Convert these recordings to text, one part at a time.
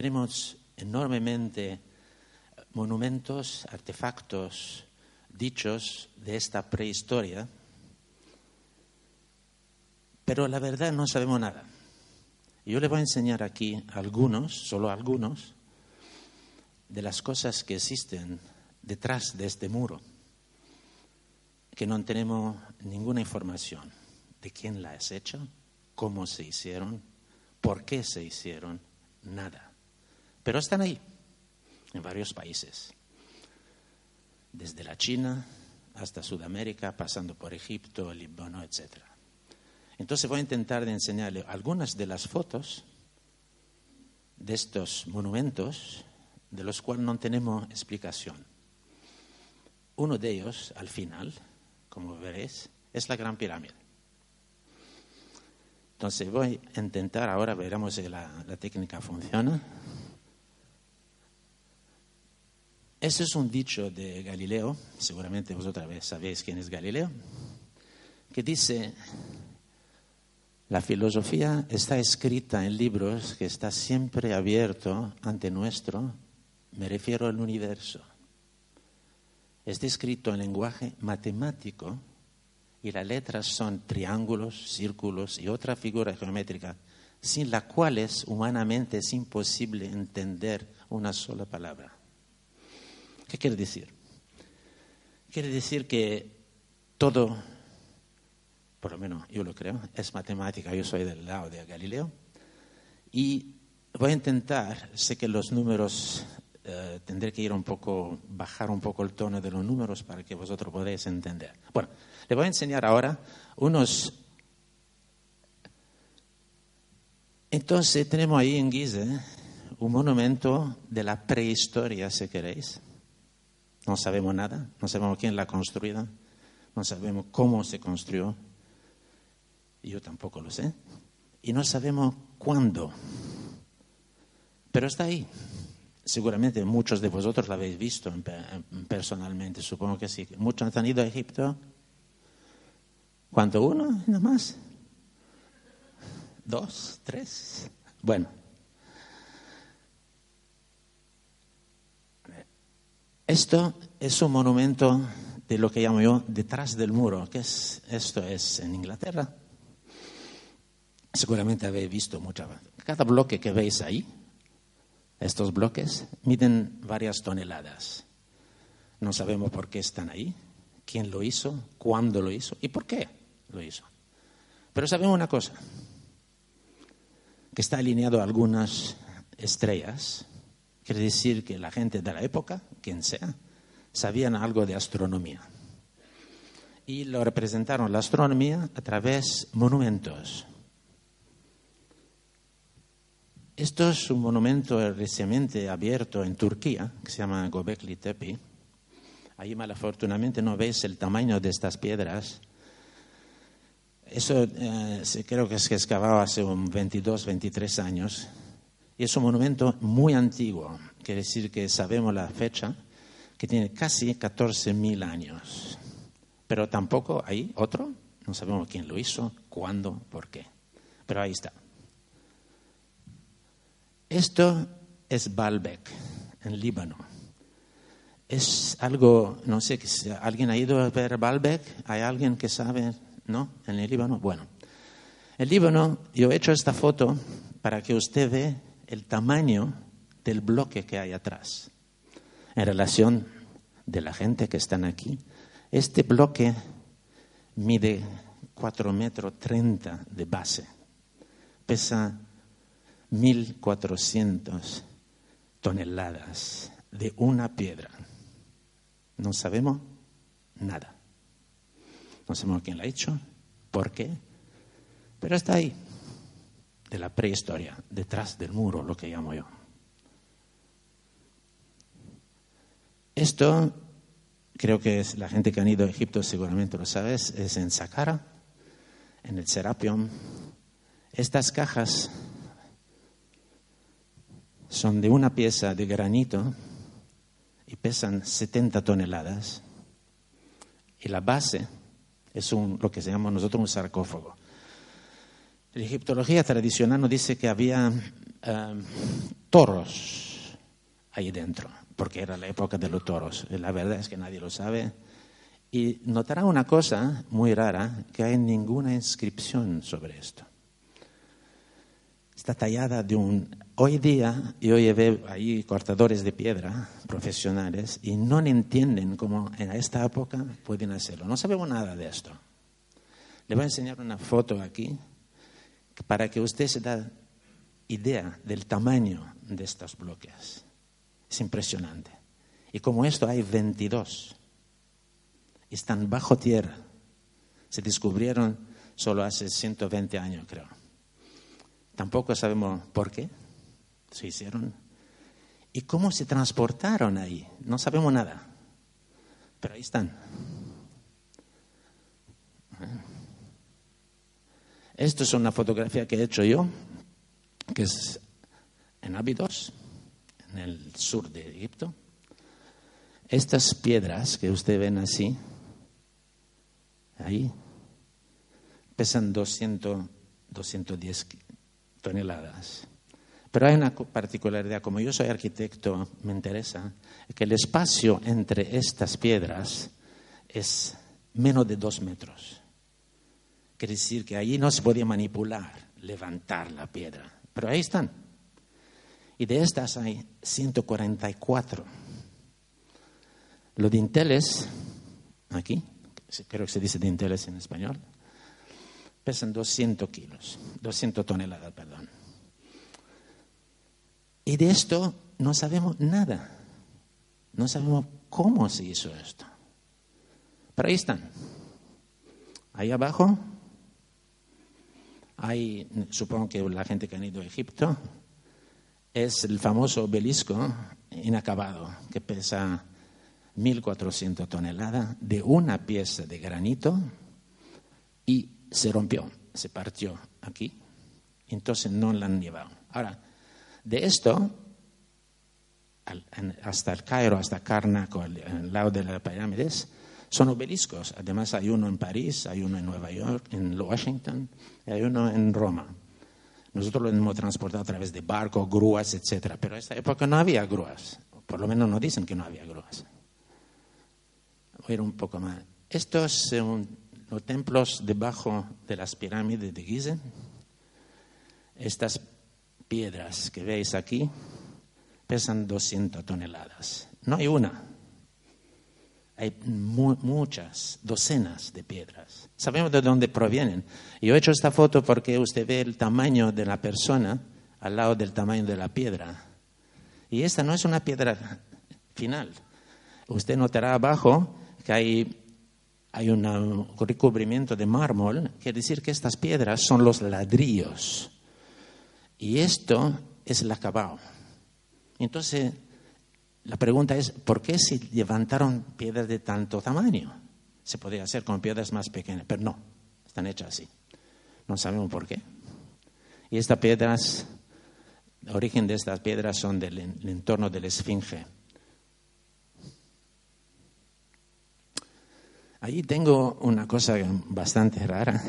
Tenemos enormemente monumentos, artefactos, dichos de esta prehistoria, pero la verdad no sabemos nada. Yo le voy a enseñar aquí algunos, solo algunos, de las cosas que existen detrás de este muro, que no tenemos ninguna información de quién las ha hecho, cómo se hicieron, por qué se hicieron, nada. Pero están ahí, en varios países, desde la China hasta Sudamérica, pasando por Egipto, Líbano, etc. Entonces voy a intentar de enseñarle algunas de las fotos de estos monumentos de los cuales no tenemos explicación. Uno de ellos, al final, como veréis, es la Gran Pirámide. Entonces voy a intentar, ahora veremos si la, la técnica funciona. Ese es un dicho de Galileo, seguramente vosotros sabéis quién es Galileo, que dice, la filosofía está escrita en libros que está siempre abierto ante nuestro, me refiero al universo. Está escrito en lenguaje matemático y las letras son triángulos, círculos y otra figura geométrica sin las cuales humanamente es imposible entender una sola palabra. ¿Qué quiere decir? Quiere decir que todo, por lo menos yo lo creo, es matemática. Yo soy del lado de Galileo. Y voy a intentar, sé que los números, eh, tendré que ir un poco, bajar un poco el tono de los números para que vosotros podáis entender. Bueno, le voy a enseñar ahora unos... Entonces tenemos ahí en Gizeh un monumento de la prehistoria, si queréis. No sabemos nada, no sabemos quién la ha construido, no sabemos cómo se construyó, yo tampoco lo sé, y no sabemos cuándo, pero está ahí. Seguramente muchos de vosotros la habéis visto personalmente, supongo que sí. Muchos han ido a Egipto. ¿Cuánto? ¿Uno? ¿Nada más? ¿Dos? ¿Tres? Bueno, Esto es un monumento de lo que llamo yo detrás del muro. ¿Qué es? Esto es en Inglaterra. Seguramente habéis visto muchas Cada bloque que veis ahí, estos bloques, miden varias toneladas. No sabemos por qué están ahí, quién lo hizo, cuándo lo hizo y por qué lo hizo. Pero sabemos una cosa, que está alineado a algunas estrellas Quiere decir que la gente de la época, quien sea, sabían algo de astronomía. Y lo representaron la astronomía a través de monumentos. Esto es un monumento recientemente abierto en Turquía, que se llama Gobekli Tepe. Ahí malafortunadamente no veis el tamaño de estas piedras. Eso eh, creo que es excavado hace un 22, 23 años y es un monumento muy antiguo, quiere decir que sabemos la fecha, que tiene casi 14.000 años. Pero tampoco hay otro, no sabemos quién lo hizo, cuándo, por qué. Pero ahí está. Esto es Baalbek, en Líbano. Es algo, no sé, ¿alguien ha ido a ver Baalbek? ¿Hay alguien que sabe? ¿No? ¿En el Líbano? Bueno. El Líbano, yo he hecho esta foto para que usted vea el tamaño del bloque que hay atrás. En relación de la gente que están aquí, este bloque mide 4 metros 30 de base, pesa 1.400 toneladas de una piedra. No sabemos nada. No sabemos quién la ha hecho, por qué, pero está ahí, de la prehistoria, detrás del muro, lo que llamo yo. Esto, creo que es, la gente que ha ido a Egipto seguramente lo sabe, es en Saqqara, en el Serapion. Estas cajas son de una pieza de granito y pesan 70 toneladas. Y la base es un, lo que se llama nosotros un sarcófago. La egiptología tradicional nos dice que había um, toros ahí dentro, porque era la época de los toros. La verdad es que nadie lo sabe. Y notará una cosa muy rara, que hay ninguna inscripción sobre esto. Está tallada de un... Hoy día yo llevé ahí cortadores de piedra profesionales y no entienden cómo en esta época pueden hacerlo. No sabemos nada de esto. Le voy a enseñar una foto aquí para que usted se da idea del tamaño de estos bloques. Es impresionante. Y como esto hay 22. Están bajo tierra. Se descubrieron solo hace 120 años, creo. Tampoco sabemos por qué se hicieron y cómo se transportaron ahí. No sabemos nada. Pero ahí están. Esto es una fotografía que he hecho yo, que es en Abidos, en el sur de Egipto. Estas piedras que usted ven así, ahí, pesan 200, 210 toneladas. Pero hay una particularidad, como yo soy arquitecto, me interesa, que el espacio entre estas piedras es menos de dos metros. Quiere decir que allí no se podía manipular, levantar la piedra. Pero ahí están. Y de estas hay 144. Los dinteles, aquí, creo que se dice dinteles en español, pesan 200 kilos, 200 toneladas, perdón. Y de esto no sabemos nada. No sabemos cómo se hizo esto. Pero ahí están. Ahí abajo hay, supongo que la gente que ha ido a Egipto, es el famoso obelisco inacabado, que pesa 1.400 toneladas, de una pieza de granito y se rompió, se partió aquí. Entonces no la han llevado. Ahora, de esto, hasta el Cairo, hasta Karnak, al lado de las pirámides, son obeliscos. Además hay uno en París, hay uno en Nueva York, en Washington, y hay uno en Roma. Nosotros lo hemos transportado a través de barcos, grúas, etc. Pero en esta época no había grúas. Por lo menos nos dicen que no había grúas. Voy un poco más. Estos son los templos debajo de las pirámides de Gizeh. Estas piedras que veis aquí pesan 200 toneladas. No hay una, hay muchas, docenas de piedras. Sabemos de dónde provienen. Yo he hecho esta foto porque usted ve el tamaño de la persona al lado del tamaño de la piedra. Y esta no es una piedra final. Usted notará abajo que hay, hay un recubrimiento de mármol, quiere decir que estas piedras son los ladrillos. Y esto es el acabado. Entonces, la pregunta es, ¿por qué se levantaron piedras de tanto tamaño? Se podría hacer con piedras más pequeñas, pero no, están hechas así. No sabemos por qué. Y estas piedras, el origen de estas piedras son del entorno de la Esfinge. Ahí tengo una cosa bastante rara.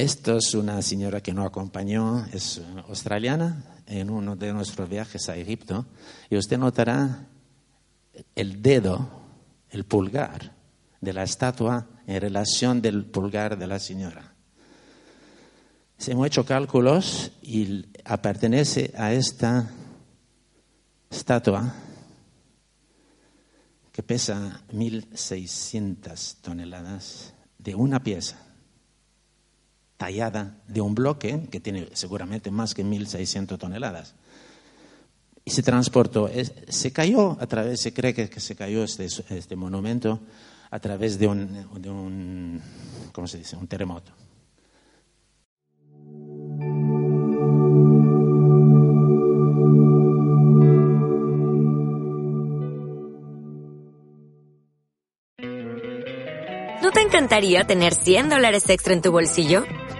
Esto es una señora que nos acompañó, es australiana, en uno de nuestros viajes a Egipto, y usted notará el dedo, el pulgar de la estatua en relación del pulgar de la señora. Se hemos hecho cálculos y pertenece a esta estatua que pesa 1.600 toneladas de una pieza tallada de un bloque que tiene seguramente más que 1.600 toneladas. y se transportó. Se cayó a través, se cree que se cayó este, este monumento a través de un, de un, ¿cómo se dice? Un terremoto. ¿No te encantaría tener 100 dólares extra en tu bolsillo?